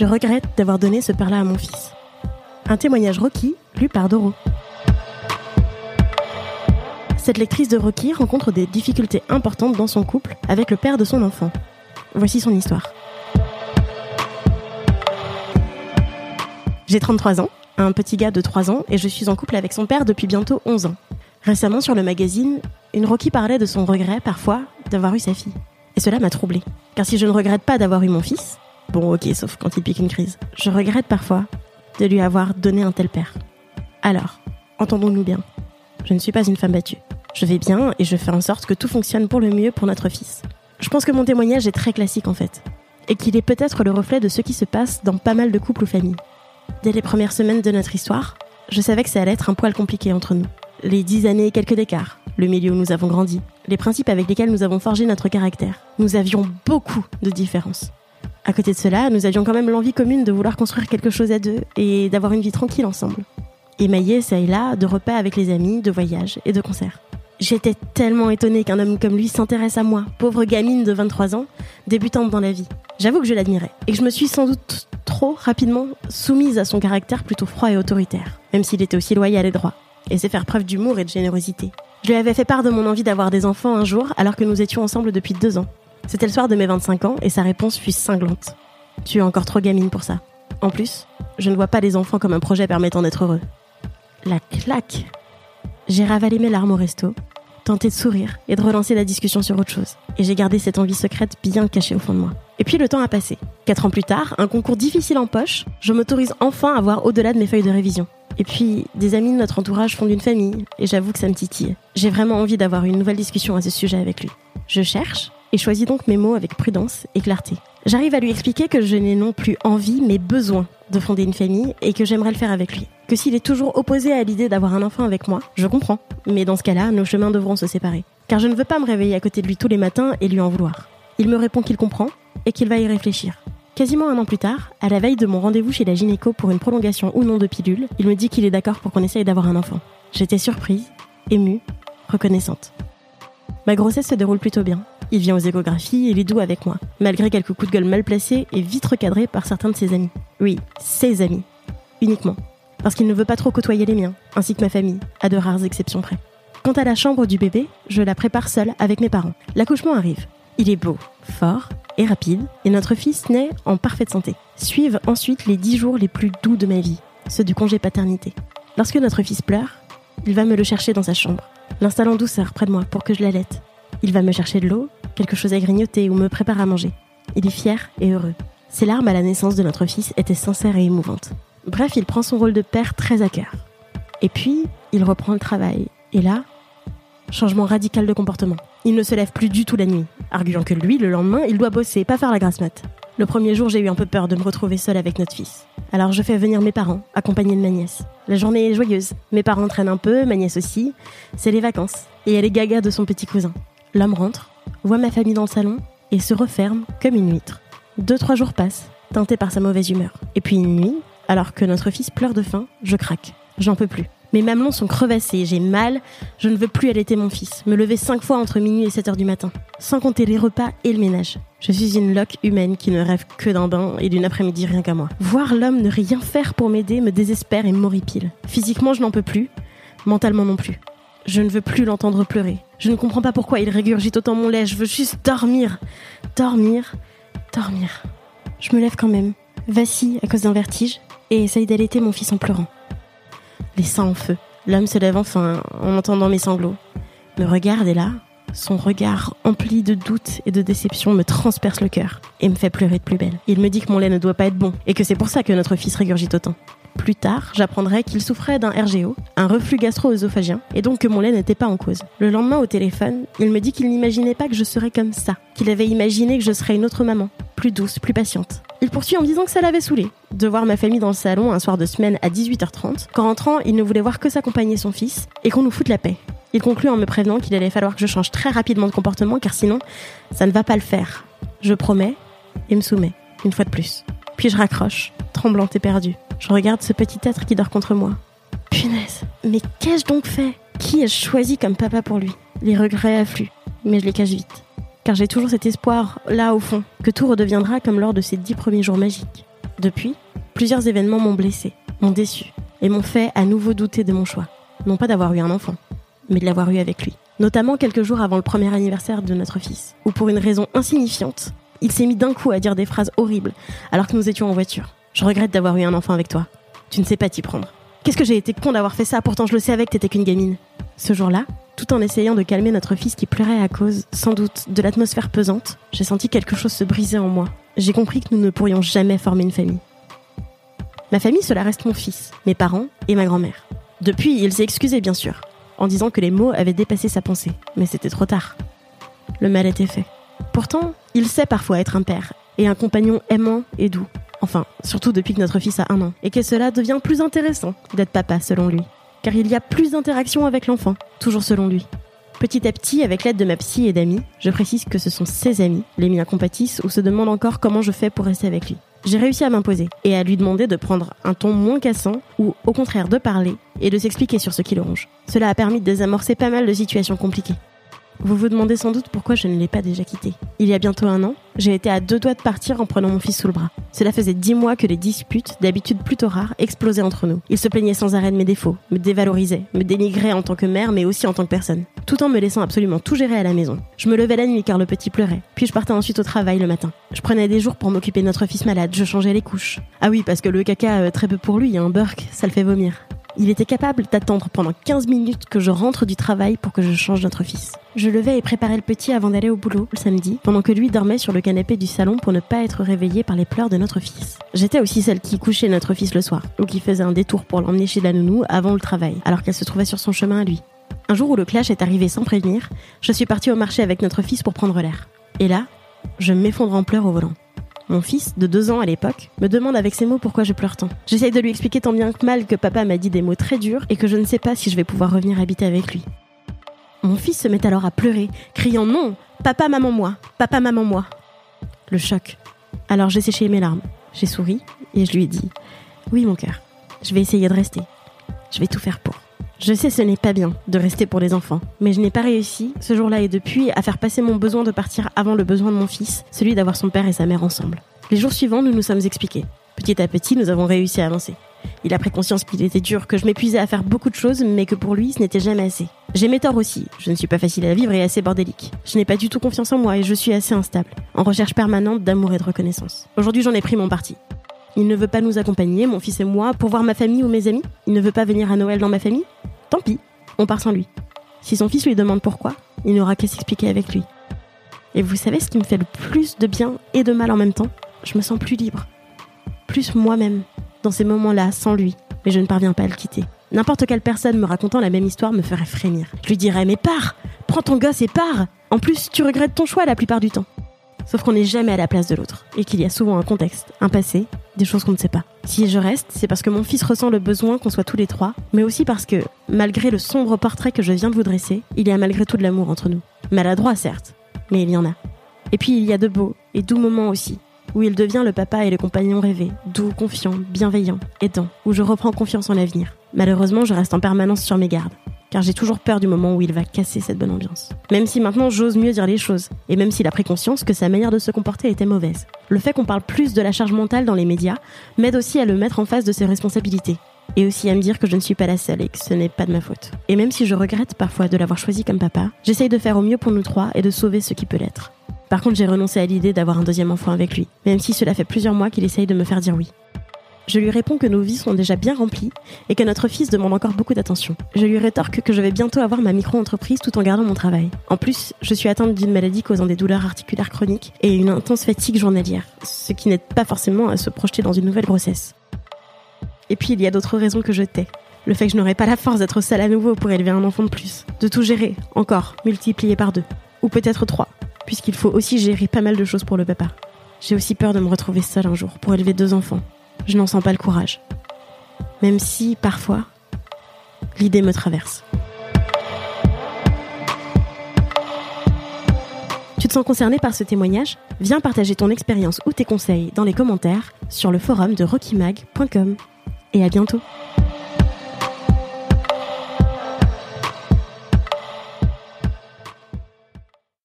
Je regrette d'avoir donné ce père-là à mon fils. Un témoignage Rocky, lu par Doro. Cette lectrice de Rocky rencontre des difficultés importantes dans son couple avec le père de son enfant. Voici son histoire. J'ai 33 ans, un petit gars de 3 ans, et je suis en couple avec son père depuis bientôt 11 ans. Récemment, sur le magazine, une Rocky parlait de son regret, parfois, d'avoir eu sa fille. Et cela m'a troublée. Car si je ne regrette pas d'avoir eu mon fils, bon ok, sauf quand il pique une crise, je regrette parfois de lui avoir donné un tel père. Alors, entendons-nous bien. Je ne suis pas une femme battue. Je vais bien et je fais en sorte que tout fonctionne pour le mieux pour notre fils. Je pense que mon témoignage est très classique en fait. Et qu'il est peut-être le reflet de ce qui se passe dans pas mal de couples ou familles. Dès les premières semaines de notre histoire, je savais que ça allait être un poil compliqué entre nous. Les dix années et quelques d'écart, le milieu où nous avons grandi, les principes avec lesquels nous avons forgé notre caractère. Nous avions beaucoup de différences. À côté de cela, nous avions quand même l'envie commune de vouloir construire quelque chose à deux et d'avoir une vie tranquille ensemble. Émaillé, ça et là, de repas avec les amis, de voyages et de concerts. J'étais tellement étonnée qu'un homme comme lui s'intéresse à moi, pauvre gamine de 23 ans, débutante dans la vie. J'avoue que je l'admirais et que je me suis sans doute trop rapidement soumise à son caractère plutôt froid et autoritaire, même s'il était aussi loyal et droit, et sait faire preuve d'humour et de générosité. Je lui avais fait part de mon envie d'avoir des enfants un jour alors que nous étions ensemble depuis deux ans. C'était le soir de mes 25 ans et sa réponse fut cinglante. Tu es encore trop gamine pour ça. En plus, je ne vois pas les enfants comme un projet permettant d'être heureux. La claque J'ai ravalé mes larmes au resto, tenté de sourire et de relancer la discussion sur autre chose. Et j'ai gardé cette envie secrète bien cachée au fond de moi. Et puis le temps a passé. Quatre ans plus tard, un concours difficile en poche, je m'autorise enfin à voir au-delà de mes feuilles de révision. Et puis, des amis de notre entourage font une famille, et j'avoue que ça me titille. J'ai vraiment envie d'avoir une nouvelle discussion à ce sujet avec lui. Je cherche, et choisis donc mes mots avec prudence et clarté. J'arrive à lui expliquer que je n'ai non plus envie, mais besoin de fonder une famille, et que j'aimerais le faire avec lui. Que s'il est toujours opposé à l'idée d'avoir un enfant avec moi, je comprends. Mais dans ce cas-là, nos chemins devront se séparer. Car je ne veux pas me réveiller à côté de lui tous les matins et lui en vouloir. Il me répond qu'il comprend, et qu'il va y réfléchir. Quasiment un an plus tard, à la veille de mon rendez-vous chez la gynéco pour une prolongation ou non de pilule, il me dit qu'il est d'accord pour qu'on essaye d'avoir un enfant. J'étais surprise, émue, reconnaissante. Ma grossesse se déroule plutôt bien. Il vient aux échographies et il est doux avec moi, malgré quelques coups de gueule mal placés et vite recadrés par certains de ses amis. Oui, ses amis. Uniquement. Parce qu'il ne veut pas trop côtoyer les miens, ainsi que ma famille, à de rares exceptions près. Quant à la chambre du bébé, je la prépare seule avec mes parents. L'accouchement arrive. Il est beau, fort et rapide, et notre fils naît en parfaite santé. Suivent ensuite les dix jours les plus doux de ma vie, ceux du congé paternité. Lorsque notre fils pleure, il va me le chercher dans sa chambre, l'installant douceur près de moi pour que je l'allaite. Il va me chercher de l'eau, quelque chose à grignoter ou me prépare à manger. Il est fier et heureux. Ses larmes à la naissance de notre fils étaient sincères et émouvantes. Bref, il prend son rôle de père très à cœur. Et puis, il reprend le travail. Et là, changement radical de comportement. Il ne se lève plus du tout la nuit, arguant que lui, le lendemain, il doit bosser, pas faire la grasse mat. Le premier jour, j'ai eu un peu peur de me retrouver seule avec notre fils. Alors je fais venir mes parents, accompagnés de ma nièce. La journée est joyeuse. Mes parents traînent un peu, ma nièce aussi. C'est les vacances. Et elle est gaga de son petit cousin. L'homme rentre, voit ma famille dans le salon et se referme comme une huître. Deux, trois jours passent, teintés par sa mauvaise humeur. Et puis une nuit, alors que notre fils pleure de faim, je craque. J'en peux plus. Mes mamelons sont crevassés, j'ai mal, je ne veux plus allaiter mon fils, me lever cinq fois entre minuit et 7 heures du matin, sans compter les repas et le ménage. Je suis une loque humaine qui ne rêve que d'un bain et d'une après-midi rien qu'à moi. Voir l'homme ne rien faire pour m'aider me désespère et m'horripile. Physiquement, je n'en peux plus, mentalement non plus. Je ne veux plus l'entendre pleurer. Je ne comprends pas pourquoi il régurgite autant mon lait, je veux juste dormir. Dormir, dormir. Je me lève quand même, vacille à cause d'un vertige, et essaye d'allaiter mon fils en pleurant les en feu. L'homme se lève enfin en entendant mes sanglots, me regarde et là, son regard empli de doute et de déception me transperce le cœur et me fait pleurer de plus belle. Il me dit que mon lait ne doit pas être bon et que c'est pour ça que notre fils régurgite autant. Plus tard, j'apprendrai qu'il souffrait d'un RGO, un reflux gastro-œsophagien, et donc que mon lait n'était pas en cause. Le lendemain, au téléphone, il me dit qu'il n'imaginait pas que je serais comme ça, qu'il avait imaginé que je serais une autre maman, plus douce, plus patiente. Il poursuit en me disant que ça l'avait saoulé, de voir ma famille dans le salon un soir de semaine à 18h30, qu'en rentrant, il ne voulait voir que s'accompagner son fils, et qu'on nous foute la paix. Il conclut en me prévenant qu'il allait falloir que je change très rapidement de comportement, car sinon, ça ne va pas le faire. Je promets, et me soumets, une fois de plus. Puis je raccroche, tremblante et perdue. Je regarde ce petit être qui dort contre moi. Punaise, mais qu'ai-je donc fait? Qui ai-je choisi comme papa pour lui? Les regrets affluent, mais je les cache vite. Car j'ai toujours cet espoir, là au fond, que tout redeviendra comme lors de ces dix premiers jours magiques. Depuis, plusieurs événements m'ont blessé, m'ont déçu et m'ont fait à nouveau douter de mon choix. Non pas d'avoir eu un enfant, mais de l'avoir eu avec lui. Notamment quelques jours avant le premier anniversaire de notre fils, où pour une raison insignifiante, il s'est mis d'un coup à dire des phrases horribles alors que nous étions en voiture. Je regrette d'avoir eu un enfant avec toi. Tu ne sais pas t'y prendre. Qu'est-ce que j'ai été con d'avoir fait ça, pourtant je le savais que t'étais qu'une gamine. Ce jour-là, tout en essayant de calmer notre fils qui pleurait à cause, sans doute, de l'atmosphère pesante, j'ai senti quelque chose se briser en moi. J'ai compris que nous ne pourrions jamais former une famille. Ma famille, cela reste mon fils, mes parents et ma grand-mère. Depuis, il s'est excusé, bien sûr, en disant que les mots avaient dépassé sa pensée, mais c'était trop tard. Le mal était fait. Pourtant, il sait parfois être un père et un compagnon aimant et doux. Enfin, surtout depuis que notre fils a un an, et que cela devient plus intéressant d'être papa selon lui. Car il y a plus d'interaction avec l'enfant, toujours selon lui. Petit à petit, avec l'aide de ma psy et d'amis, je précise que ce sont ses amis, les miens compatissent ou se demandent encore comment je fais pour rester avec lui. J'ai réussi à m'imposer et à lui demander de prendre un ton moins cassant ou au contraire de parler et de s'expliquer sur ce qui le ronge. Cela a permis de désamorcer pas mal de situations compliquées. Vous vous demandez sans doute pourquoi je ne l'ai pas déjà quitté. Il y a bientôt un an, j'ai été à deux doigts de partir en prenant mon fils sous le bras. Cela faisait dix mois que les disputes, d'habitude plutôt rares, explosaient entre nous. Il se plaignait sans arrêt de mes défauts, me dévalorisait, me dénigrait en tant que mère mais aussi en tant que personne, tout en me laissant absolument tout gérer à la maison. Je me levais la nuit car le petit pleurait, puis je partais ensuite au travail le matin. Je prenais des jours pour m'occuper de notre fils malade, je changeais les couches. Ah oui, parce que le caca, euh, très peu pour lui, un burk, ça le fait vomir. Il était capable d'attendre pendant 15 minutes que je rentre du travail pour que je change notre fils. Je levais et préparais le petit avant d'aller au boulot le samedi, pendant que lui dormait sur le canapé du salon pour ne pas être réveillé par les pleurs de notre fils. J'étais aussi celle qui couchait notre fils le soir, ou qui faisait un détour pour l'emmener chez la nounou avant le travail, alors qu'elle se trouvait sur son chemin à lui. Un jour où le clash est arrivé sans prévenir, je suis partie au marché avec notre fils pour prendre l'air. Et là, je m'effondre en pleurs au volant. Mon fils, de deux ans à l'époque, me demande avec ces mots pourquoi je pleure tant. J'essaye de lui expliquer tant bien que mal que papa m'a dit des mots très durs et que je ne sais pas si je vais pouvoir revenir habiter avec lui. Mon fils se met alors à pleurer, criant non, papa, maman, moi, papa, maman, moi. Le choc. Alors j'ai séché mes larmes, j'ai souri et je lui ai dit oui mon cœur, je vais essayer de rester. Je vais tout faire pour. Je sais ce n'est pas bien de rester pour les enfants, mais je n'ai pas réussi, ce jour-là et depuis, à faire passer mon besoin de partir avant le besoin de mon fils, celui d'avoir son père et sa mère ensemble. Les jours suivants, nous nous sommes expliqués. Petit à petit, nous avons réussi à avancer. Il a pris conscience qu'il était dur, que je m'épuisais à faire beaucoup de choses, mais que pour lui, ce n'était jamais assez. J'ai mes torts aussi. Je ne suis pas facile à vivre et assez bordélique. Je n'ai pas du tout confiance en moi et je suis assez instable, en recherche permanente d'amour et de reconnaissance. Aujourd'hui, j'en ai pris mon parti. Il ne veut pas nous accompagner, mon fils et moi, pour voir ma famille ou mes amis. Il ne veut pas venir à Noël dans ma famille. Tant pis, on part sans lui. Si son fils lui demande pourquoi, il n'aura qu'à s'expliquer avec lui. Et vous savez ce qui me fait le plus de bien et de mal en même temps? Je me sens plus libre. Plus moi-même, dans ces moments-là, sans lui. Mais je ne parviens pas à le quitter. N'importe quelle personne me racontant la même histoire me ferait frémir. Je lui dirais Mais pars Prends ton gosse et pars En plus, tu regrettes ton choix la plupart du temps. Sauf qu'on n'est jamais à la place de l'autre, et qu'il y a souvent un contexte, un passé, des choses qu'on ne sait pas. Si je reste, c'est parce que mon fils ressent le besoin qu'on soit tous les trois, mais aussi parce que, malgré le sombre portrait que je viens de vous dresser, il y a malgré tout de l'amour entre nous. Maladroit certes, mais il y en a. Et puis il y a de beaux et doux moments aussi, où il devient le papa et le compagnon rêvé, doux, confiant, bienveillant, aidant, où je reprends confiance en l'avenir. Malheureusement, je reste en permanence sur mes gardes car j'ai toujours peur du moment où il va casser cette bonne ambiance. Même si maintenant j'ose mieux dire les choses, et même s'il a pris conscience que sa manière de se comporter était mauvaise. Le fait qu'on parle plus de la charge mentale dans les médias m'aide aussi à le mettre en face de ses responsabilités, et aussi à me dire que je ne suis pas la seule et que ce n'est pas de ma faute. Et même si je regrette parfois de l'avoir choisi comme papa, j'essaye de faire au mieux pour nous trois et de sauver ce qui peut l'être. Par contre, j'ai renoncé à l'idée d'avoir un deuxième enfant avec lui, même si cela fait plusieurs mois qu'il essaye de me faire dire oui. Je lui réponds que nos vies sont déjà bien remplies et que notre fils demande encore beaucoup d'attention. Je lui rétorque que je vais bientôt avoir ma micro-entreprise tout en gardant mon travail. En plus, je suis atteinte d'une maladie causant des douleurs articulaires chroniques et une intense fatigue journalière, ce qui n'aide pas forcément à se projeter dans une nouvelle grossesse. Et puis il y a d'autres raisons que je tais. Le fait que je n'aurai pas la force d'être seule à nouveau pour élever un enfant de plus. De tout gérer, encore, multiplié par deux. Ou peut-être trois, puisqu'il faut aussi gérer pas mal de choses pour le papa. J'ai aussi peur de me retrouver seule un jour pour élever deux enfants je n'en sens pas le courage. Même si, parfois, l'idée me traverse. Tu te sens concerné par ce témoignage? Viens partager ton expérience ou tes conseils dans les commentaires sur le forum de rockymag.com. Et à bientôt